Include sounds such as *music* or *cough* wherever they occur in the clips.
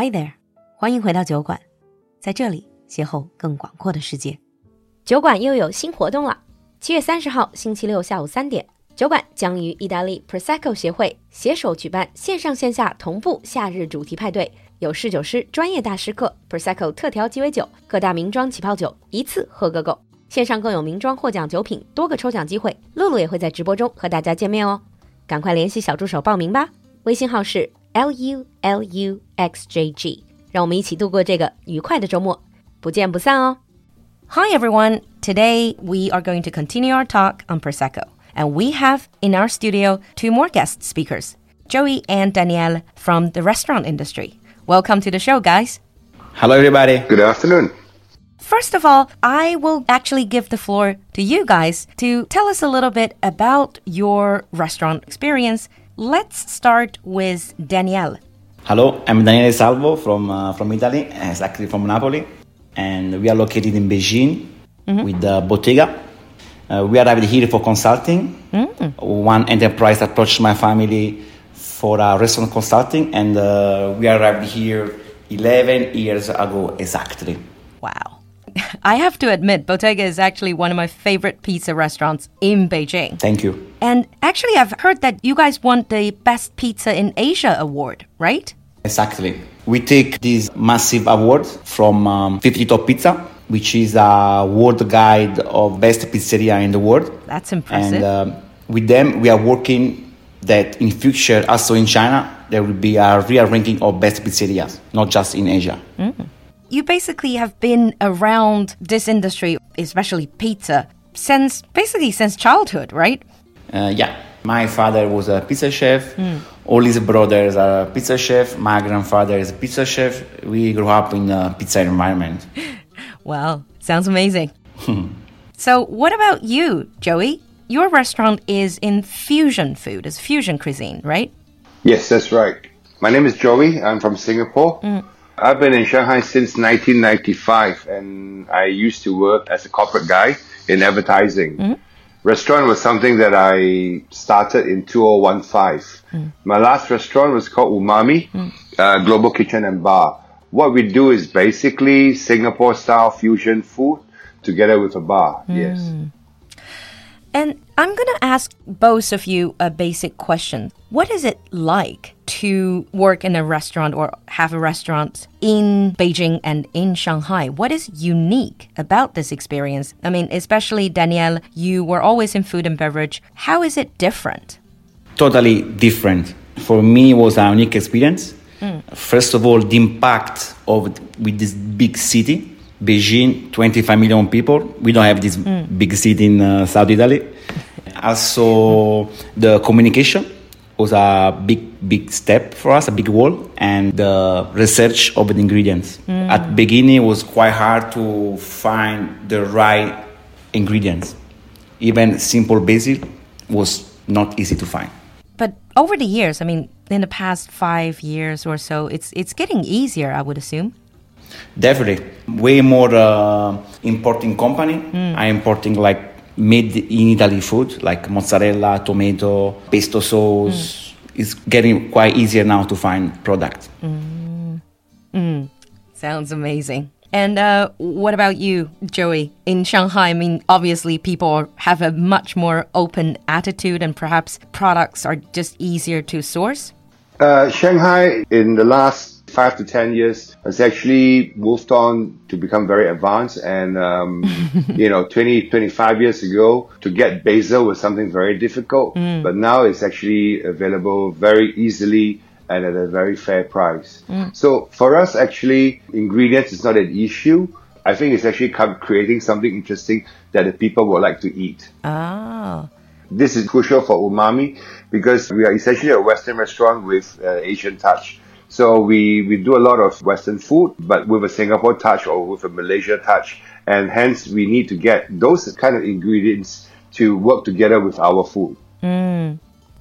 Hi there，欢迎回到酒馆，在这里邂逅更广阔的世界。酒馆又有新活动了，七月三十号星期六下午三点，酒馆将与意大利 Prosecco 协会携手举办线上线下同步夏日主题派对，有侍酒师专业大师课，Prosecco 特调鸡尾酒，各大名庄起泡酒一次喝个够。线上更有名庄获奖酒品，多个抽奖机会。露露也会在直播中和大家见面哦，赶快联系小助手报名吧，微信号是 L U L U X J G，让我们一起度过这个愉快的周末，不见不散哦。Hi everyone, today we are going to continue our talk on Prosecco, and we have in our studio two more guest speakers, Joey and Daniele from the restaurant industry. Welcome to the show, guys. Hello, everybody. Good afternoon. First of all, I will actually give the floor to you guys to tell us a little bit about your restaurant experience Let's start with Daniele. Hello, I'm Daniele Salvo from uh, from Italy, exactly from Napoli, and we are located in Beijing with the Bottega. Uh, we arrived here for consulting. One enterprise approached my family for a restaurant consulting, and uh, we arrived here 11 years ago exactly. Wow. *laughs* I have to admit, Bottega is actually one of my favorite pizza restaurants in Beijing. Thank you. And actually, I've heard that you guys won the Best Pizza in Asia award, right? Exactly. We take this massive award from um, 50 Top Pizza, which is a world guide of best pizzeria in the world. That's impressive. And um, with them, we are working that in future, also in China, there will be a real ranking of best pizzerias, not just in Asia. you basically have been around this industry, especially pizza, since basically since childhood, right? Uh, yeah, my father was a pizza chef. Hmm. All his brothers are pizza chef. My grandfather is a pizza chef. We grew up in a pizza environment. *laughs* Wow, sounds amazing. Hmm. so, what about you, Joey? Your restaurant is in fusion food, it's fusion cuisine, right? Yes, that's right. My name is Joey. I'm from Singapore. Hmm. I've been in Shanghai since 1995 and I used to work as a corporate guy in advertising. Restaurant was something that I started in 2015. Hmm. My last restaurant was called Umami, hmm. uh, Global Kitchen and Bar. What we do is basically Singapore style fusion food together with a bar. Hmm. Yes. And I'm going to ask both of you a basic question. What is it like to work in a restaurant or have a restaurant in Beijing and in Shanghai? What is unique about this experience? I mean, especially Daniele, you were always in food and beverage. How is it different? totally different. For me, it was a unique experience. First of all, the impact of with this big city, Beijing, 25 million people. We don't have this big city in uh, South Italy. *laughs* Also, the communication was a big, big step for us, a big wall, and the research of the ingredients. At beginning, it was quite hard to find the right ingredients. Even simple basil was not easy to find. But over the years, I mean, in the past five years or so, it's it's getting easier, I would assume. Definitely, way more uh, importing company. I importing like made in Italy food like mozzarella, tomato, pesto sauce. It's getting quite easier now to find product. Sounds amazing. And uh, what about you, Joey? In Shanghai, I mean, obviously people have a much more open attitude, and perhaps products are just easier to source. Uh, Shanghai in the last five to ten years has actually moved on to become very advanced and um, *laughs* you know 20 25 years ago to get basil was something very difficult but now it's actually available very easily and at a very fair price. So for us actually ingredients is not an issue. I think it's actually come creating something interesting that the people would like to eat. Oh, this is crucial for umami because we are essentially a Western restaurant with uh, Asian touch. So we, we do a lot of Western food, but with a Singapore touch or with a Malaysia touch. And hence we need to get those kind of ingredients to work together with our food. Mm.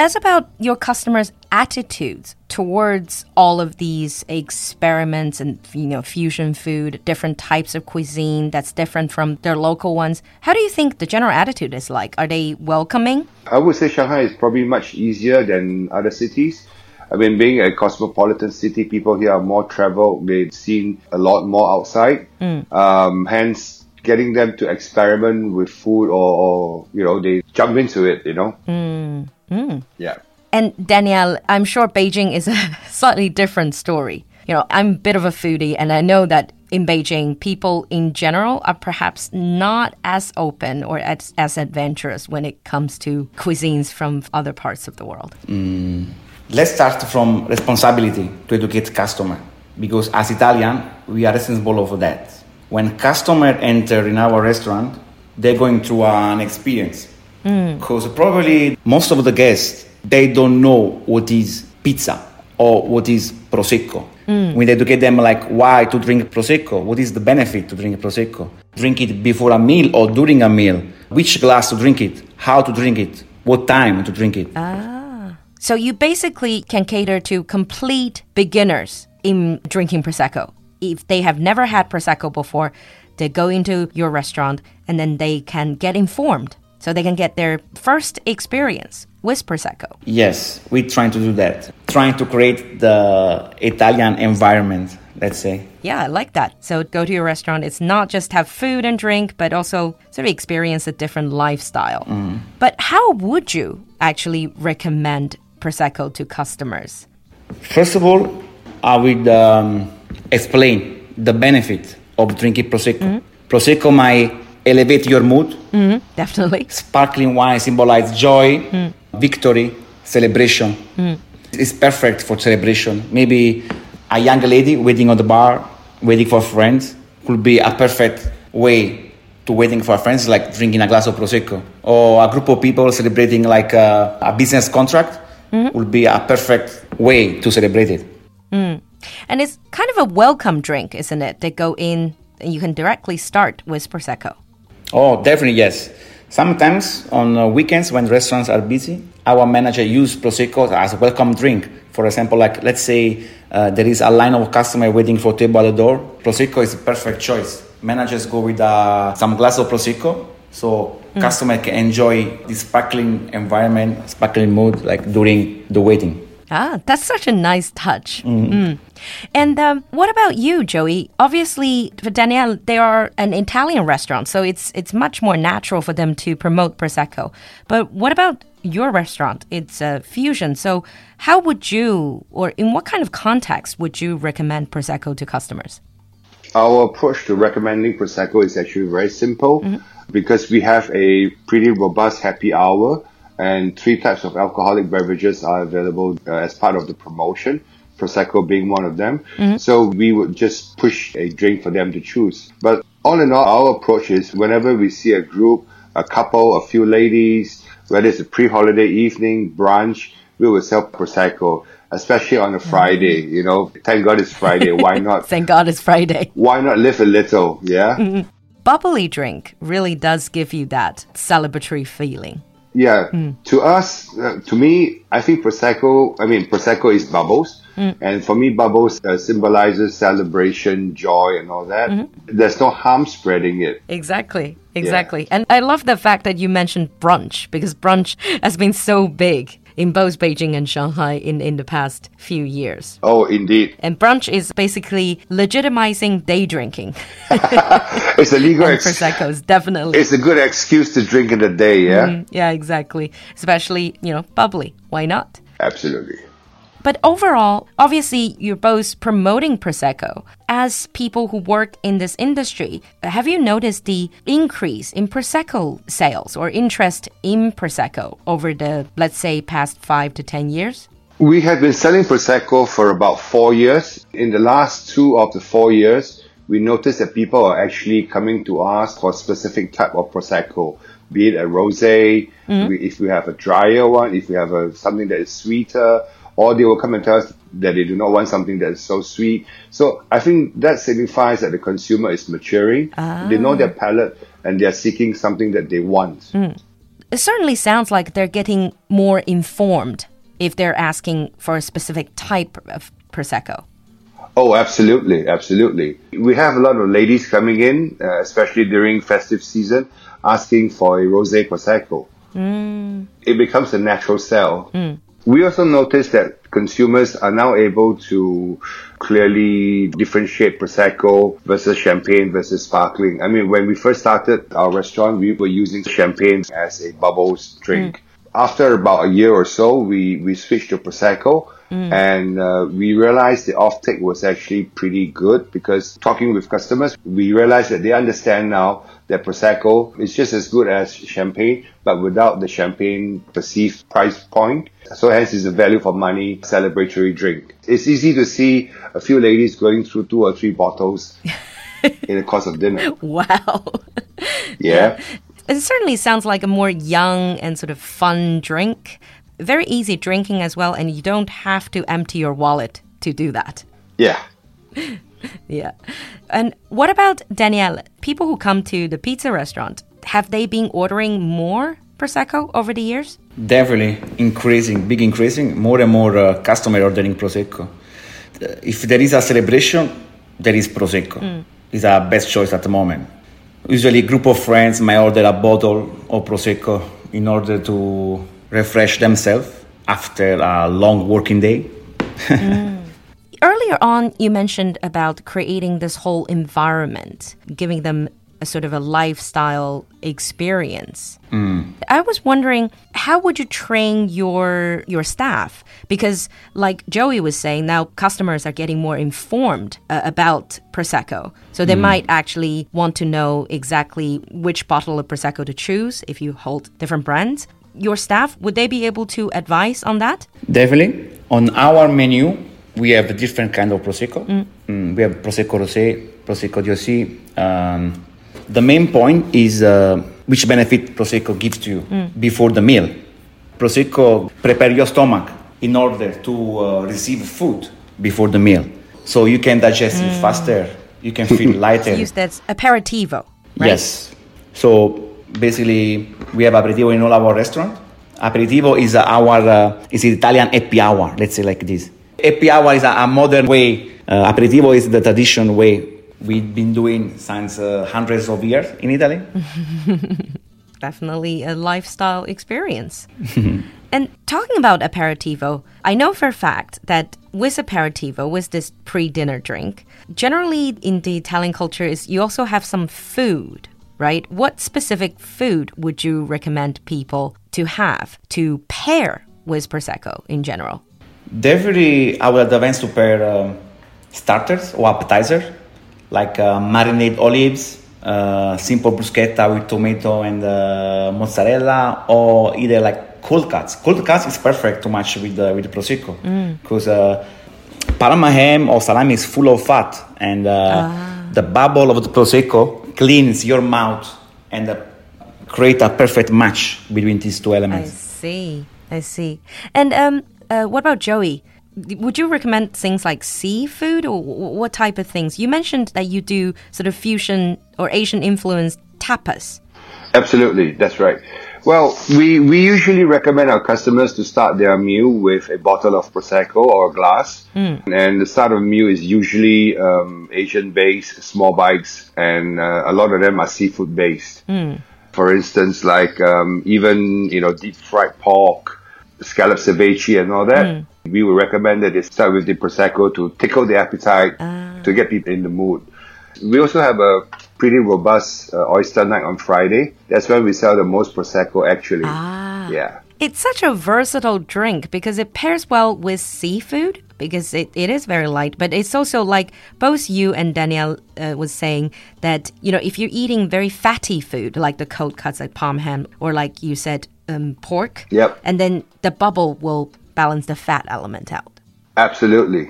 as about your customers' attitudes towards all of these experiments and you know fusion food, different types of cuisine that's different from their local ones, how do you think the general attitude is like? Are they welcoming? I would say Shanghai is probably much easier than other cities. I mean, being a cosmopolitan city, people here are more traveled. They've seen a lot more outside. Mm. Um, hence, getting them to experiment with food or, or, you know, they jump into it, you know? Mm-hmm. Yeah. And Daniele, I'm sure Beijing is a *laughs* slightly different story. You know, I'm a bit of a foodie, and I know that in Beijing, people in general are perhaps not as open or as, as adventurous when it comes to cuisines from other parts of the world. Mm. Let's start from responsibility to educate customer because as Italian, we are responsible of that. When customer enter in our restaurant, they're going through an experience. Mm. Because probably most of the guests, they don't know what is pizza or what is prosecco. Mm. We educate them like why to drink prosecco, what is the benefit to drink prosecco, drink it before a meal or during a meal, which glass to drink it, how to drink it, what time to drink it. Ah. So you basically can cater to complete beginners in drinking prosecco. If they have never had prosecco before, they go into your restaurant and then they can get informed. So they can get their first experience with prosecco. Yes, we're trying to do that. Trying to create the Italian environment, let's say. Yeah, I like that. So go to your restaurant. It's not just have food and drink, but also sort of experience a different lifestyle. Mm-hmm. But how would you actually recommend prosecco to customers? First of all, I would um, explain the benefit of drinking Prosecco. Mm-hmm. Prosecco might elevate your mood. Mm-hmm. Definitely. Sparkling wine symbolizes joy, mm. victory, celebration. Mm. It's perfect for celebration. Maybe a young lady waiting on the bar, waiting for friends, could be a perfect way to waiting for friends, like drinking a glass of prosecco. Or a group of people celebrating like a, a business contract would be a perfect way to celebrate it. And it's kind of a welcome drink, isn't it? They go in and you can directly start with prosecco. Oh, definitely yes. Sometimes on uh, weekends when restaurants are busy, our manager use prosecco as a welcome drink. For example, like let's say uh, there is a line of customer waiting for table at the door. Prosecco is a perfect choice. Managers go with uh, some glass of prosecco, so customer can enjoy the sparkling environment, sparkling mood, like during the waiting. Ah, that's such a nice touch. Mm. And um, what about you, Joey? Obviously, for Daniele, they are an Italian restaurant, so it's it's much more natural for them to promote prosecco. But what about your restaurant? It's a fusion. So, how would you, or in what kind of context would you recommend prosecco to customers? Our approach to recommending Prosecco is actually very simple because we have a pretty robust happy hour and three types of alcoholic beverages are available uh, as part of the promotion. Prosecco being one of them. Mm-hmm. So we would just push a drink for them to choose. But all in all, our approach is whenever we see a group, a couple, a few ladies, whether it's a pre-holiday evening, brunch, we will sell Prosecco, especially on a mm-hmm. Friday, you know. Thank God it's Friday. Why *laughs* not? Thank God it's Friday. Why not live a little? Yeah. Mm-hmm. Bubbly drink really does give you that celebratory feeling. Yeah, to us, uh, to me, I think prosecco. I mean, prosecco is bubbles, and for me, bubbles uh, symbolizes celebration, joy, and all that. There's no harm spreading it. Exactly. Exactly. And I love the fact that you mentioned brunch because brunch *laughs* has been so big in both Beijing and Shanghai in, in the past few years. Oh, indeed, And brunch is basically legitimizing day drinking. *laughs* it's a legal. Ex- Prosecco's definitely. it's a good excuse to drink in the day. Yeah, Mm, yeah, exactly. Especially, you know, bubbly. Why not? absolutely. But overall, obviously, you're both promoting Prosecco. As people who work in this industry, have you noticed the increase in Prosecco sales or interest in Prosecco over the, let's say, past five to 10 years? We have been selling Prosecco for about four years. In the last two of the four years, we noticed that people are actually coming to us for a specific type of Prosecco, be it a rosé, mm-hmm. we, if we have a drier one, if we have a, something that is sweeter, or they will come and tell us that they do not want something that is so sweet. So I think that signifies that the consumer is maturing. They know their ah. palate and they are seeking something that they want. Hmm. It certainly sounds like they're getting more informed if they're asking for a specific type of Prosecco. Oh, absolutely, absolutely. We have a lot of ladies coming in, uh, especially during festive season, asking for a rosé prosecco. Hmm. It becomes a natural sell. Hmm. We also noticed that consumers are now able to clearly differentiate Prosecco versus champagne versus sparkling. I mean, when we first started our restaurant, we were using champagne as a bubbles drink. Mm. After about a year or so, we, we switched to Prosecco. Mm. And uh, we realized the offtake was actually pretty good because talking with customers, we realized that they understand now that Prosecco is just as good as champagne, but without the champagne perceived price point. So hence it's a value for money celebratory drink. It's easy to see a few ladies going through two or three bottles *laughs* in the course of dinner. Wow. Yeah. Yeah. It certainly sounds like a more young and sort of fun drink very easy drinking as well, and you don't have to empty your wallet to do that. Yeah. *laughs* yeah. And what about Daniele? People who come to the pizza restaurant, have they been ordering more Prosecco over the years? Definitely increasing, big increasing, more and more uh, customer ordering Prosecco. Uh, if there is a celebration, there is Prosecco. Mm. It's our best choice at the moment. Usually, a group of friends may order a bottle of Prosecco in order to refresh themselves after a long working day. *laughs* mm. Earlier on, you mentioned about creating this whole environment, giving them a sort of a lifestyle experience. Mm. I was wondering how would you train your your staff because like Joey was saying now customers are getting more informed uh, about prosecco. So they mm. might actually want to know exactly which bottle of prosecco to choose if you hold different brands your staff, would they be able to advise on that? Definitely. On our menu, we have a different kind of prosecco. Mm. Mm, we have prosecco rosé, prosecco di Um, the main point is uh, which benefit prosecco gives to you mm. before the meal. Prosecco prepare your stomach in order to uh, receive food before the meal, so you can digest it mm. faster. You can feel *laughs* lighter. Use that aperitivo. Right? Yes. So basically we have aperitivo in all our restaurant. Aperitivo is our uh, is Italian happy hour. Let's say like this. Happy hour is a, a modern way. Uh, aperitivo is the tradition way we've been doing since uh, hundreds of years in Italy. *laughs* Definitely a lifestyle experience. *laughs* and talking about aperitivo, I know for a fact that with aperitivo, with this pre-dinner drink, generally in the Italian culture is you also have some food right? What specific food would you recommend people to have to pair with Prosecco in general? Definitely, I would advance to pair um, starters or appetizers like uh, marinade olives, uh, simple bruschetta with tomato and uh, mozzarella, or either like cold cuts. Cold cuts is perfect to match with the, with the prosecco because mm. Parma ham or salami is full of fat, and uh, ah. the bubble of the prosecco cleans your mouth and uh, create a perfect match between these two elements. I see. I see. And um, uh, what about Joey? Would you recommend things like seafood or what type of things? You mentioned that you do sort of fusion or Asian influenced tapas. Absolutely, that's right. Well, we, we usually recommend our customers to start their meal with a bottle of Prosecco or a glass. Mm. And the start of meal is usually um, Asian based, small bites, and uh, a lot of them are seafood based. Mm. For instance, like um, even, you know, deep fried pork, scallop ceviche and all that. Mm. We would recommend that they start with the Prosecco to tickle the appetite, uh. to get people in the mood. We also have a pretty robust uh, oyster night on Friday. That's when we sell the most prosecco actually. Ah. Yeah. It's such a versatile drink because it pairs well with seafood because it, it is very light, but it's also like both you and Daniele uh, was saying that, you know, if you're eating very fatty food like the cold cuts like Parma ham or like you said, um, pork, yep. and then the bubble will balance the fat element out. Absolutely.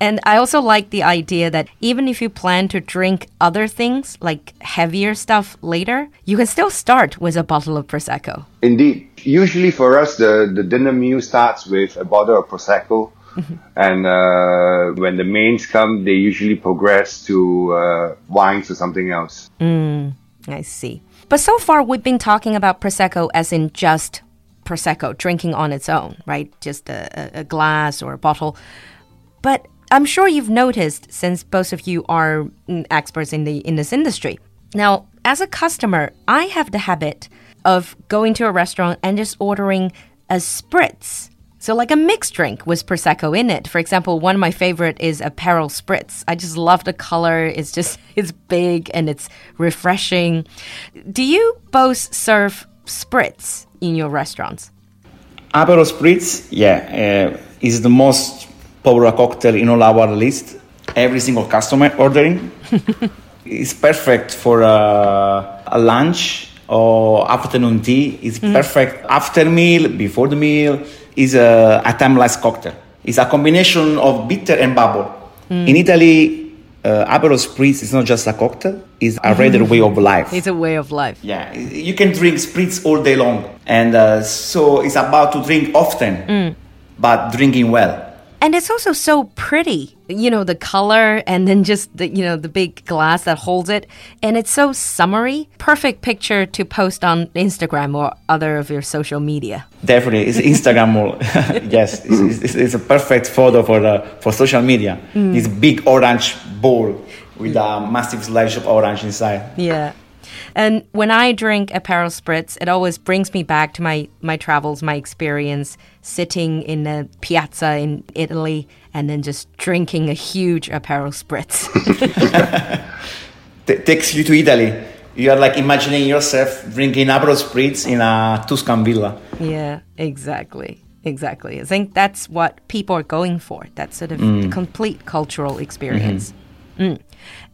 And I also like the idea that even if you plan to drink other things, like heavier stuff later, you can still start with a bottle of Prosecco. Indeed. Usually for us, the, the dinner meal starts with a bottle of Prosecco. Mm-hmm. and uh, when the mains come, they usually progress to uh, wines or something else. Mm, I see. But so far, we've been talking about Prosecco as in just Prosecco, drinking on its own, right? Just a, a glass or a bottle. But I'm sure you've noticed since both of you are mm, experts in the in this industry. Now, as a customer, I have the habit of going to a restaurant and just ordering a spritz. So, like a mixed drink with Prosecco in it. For example, one of my favorite is Aperol Spritz. I just love the color. It's just, *laughs* it's big and it's refreshing. Do you both serve Spritz in your restaurants? Aperol Spritz, yeah, uh, is the most popular cocktail in all our list. Every single customer ordering. *laughs* it's perfect for uh, a lunch or afternoon tea. It's mm. perfect after meal, before the meal. Is a, a timeless cocktail. It's a combination of bitter and bubble. Mm. In Italy, uh, Aperol Spritz is not just a cocktail; it's a rather way of life. It's a way of life. Yeah, you can drink spritz all day long, and uh, so it's about to drink often, mm. but drinking well and it's also so pretty you know the color and then just the you know the big glass that holds it. And it's so summery. Perfect picture to post on instagram or other of your social media. Definitely. It's *laughs* instagram or *laughs* yes. It's, it's, it's, a perfect photo for the for social media. Mm. this big orange bowl with a massive slice of orange inside. Yeah and when I drink Aperol Spritz, it always brings me back to my, my travels, my experience sitting in a piazza in Italy and then just drinking a huge Aperol Spritz. *laughs* T- takes you to Italy. You are like imagining yourself drinking Aperol Spritz in a Tuscan villa. Yeah, exactly. Exactly. I think that's what people are going for. That sort of mm. complete cultural experience. Mm-hmm. Mm.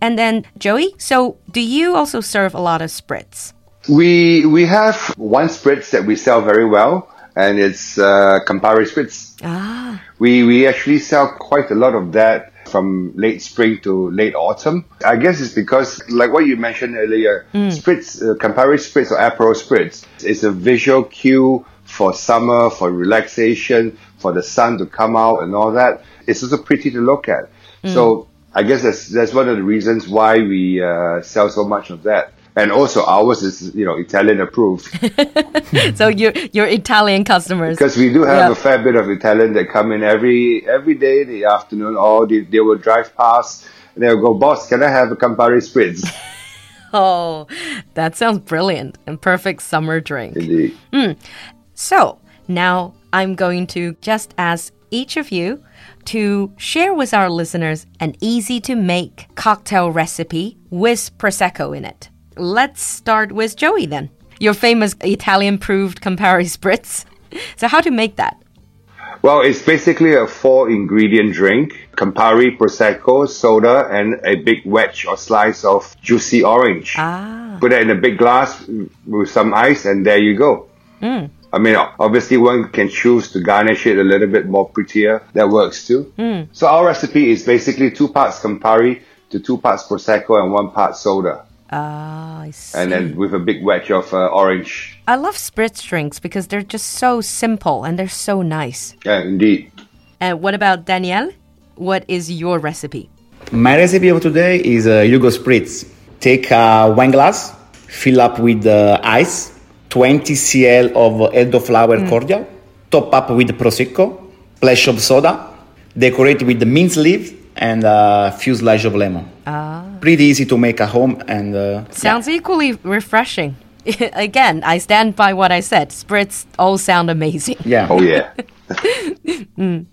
And then Joey, so do you also serve a lot of spritz? We we have one spritz that we sell very well, and it's uh, Campari spritz. Ah. We we actually sell quite a lot of that from late spring to late autumn. I guess it's because, like what you mentioned earlier, mm. spritz, uh, Campari spritz or Aperol spritz is a visual cue for summer, for relaxation, for the sun to come out and all that. It's also pretty to look at. Mm. So I guess that's that's one of the reasons why we uh, sell so much of that. And also ours is you know Italian approved. *laughs* so your your Italian customers because we do have yeah. a fair bit of Italian that come in every every day in the afternoon or they, they will drive past and they'll go boss can I have a Campari spritz. *laughs* oh, that sounds brilliant and perfect summer drink. Indeed. Mm. So now I'm going to just ask each of you to share with our listeners an easy to make cocktail recipe with Prosecco in it. Let's start with Joey then. Your famous Italian proved Campari Spritz. *laughs* So, how to make that? Well, it's basically a four ingredient drink Campari, Prosecco, soda, and a big wedge or slice of juicy orange. Ah. Put it in a big glass with some ice, and there you go. Mm. I mean, obviously one can choose to garnish it a little bit more prettier. That works too. Mm. So our recipe is basically two parts Campari to two parts Prosecco and one part soda. Ah, I see. And then with a big wedge of uh, orange. I love spritz drinks because they're just so simple and they're so nice. Yeah, indeed. And what about Daniele? What is your recipe? My recipe of today is a uh, Hugo Spritz. Take a wine glass, fill up with uh, ice, 20 cl of elderflower mm. cordial, top up with prosecco, splash of soda, decorate with the mint leaf and a few slices of lemon. Ah. Pretty easy to make at home and uh, sounds yeah. equally refreshing. *laughs* Again, I stand by what I said. Spritz all sound amazing. Yeah. Oh yeah. *laughs* mm.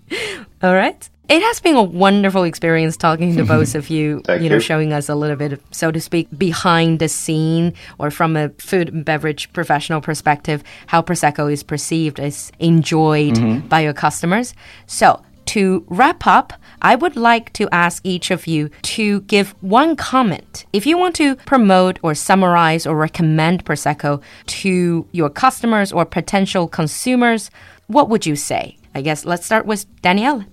All right. It has been a wonderful experience talking to both of *laughs* you, you know, you. showing us a little bit, of, so to speak, behind the scene or from a food and beverage professional perspective, how Prosecco is perceived, is enjoyed mm-hmm. by your customers. So, to wrap up, I would like to ask each of you to give one comment. If you want to promote or summarize or recommend Prosecco to your customers or potential consumers, what would you say? I guess let's start with Daniele.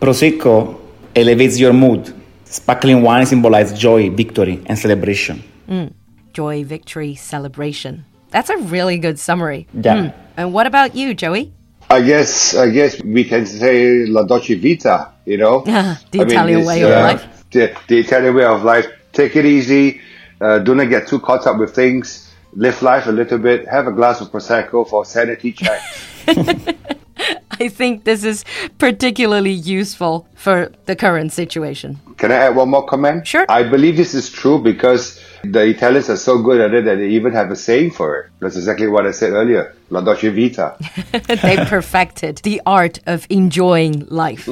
Prosecco elevates your mood. Sparkling wine symbolizes joy, victory, and celebration. Mm. Joy, victory, celebration. That's a really good summary. Yeah. Mm. And what about you, Joey? I guess I guess we can say la dolce vita. You know, *laughs* the I Italian mean, way of uh, life. The, the, Italian way of life. Take it easy. Uh, do not get too caught up with things. Live life a little bit. Have a glass of prosecco for sanity check. *laughs* *laughs* I think this is particularly useful for the current situation. Can I add one more comment? Sure. I believe this is true because the Italians are so good at it that they even have a saying for it. That's exactly what I said earlier. La Dolce Vita. *laughs* *laughs* they perfected the art of enjoying life.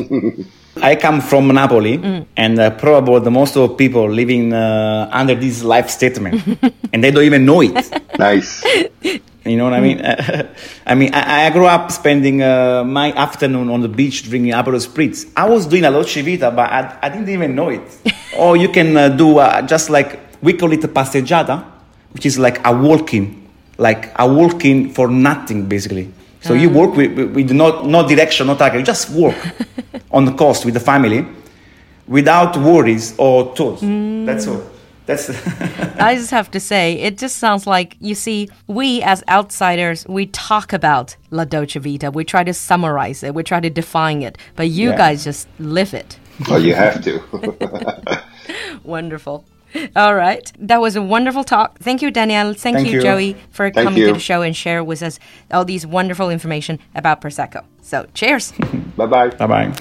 I come from Napoli, mm. and uh, probably the most of people living uh, under this life statement, and they don't even know it. Nice. You know what I mean? Mm. *laughs* I mean, I, I, grew up spending uh, my afternoon on the beach drinking Aperol Spritz. I was doing a Dolce Vita, but I, I didn't even know it. *laughs* or you can uh, do uh, just like we call it a passeggiata, which is like a walking, like a walking for nothing, basically. So you ah. work with, with no, no direction, no target. You just work *laughs* on the coast with the family without worries or thoughts. Mm. That's all. That's. *laughs* I just have to say, it just sounds like you see, we as outsiders, we talk about La Dolce Vita. We try to summarize it. We try to define it, but you yeah. guys just live it. *laughs* Oh, you have to. *laughs* Wonderful. All right. That was a wonderful talk. Thank you, Daniele. Thank, Thank you, you, Joey, for Thank coming you. to the show and share with us all these wonderful information about Prosecco. So, cheers. bye bye. Bye bye.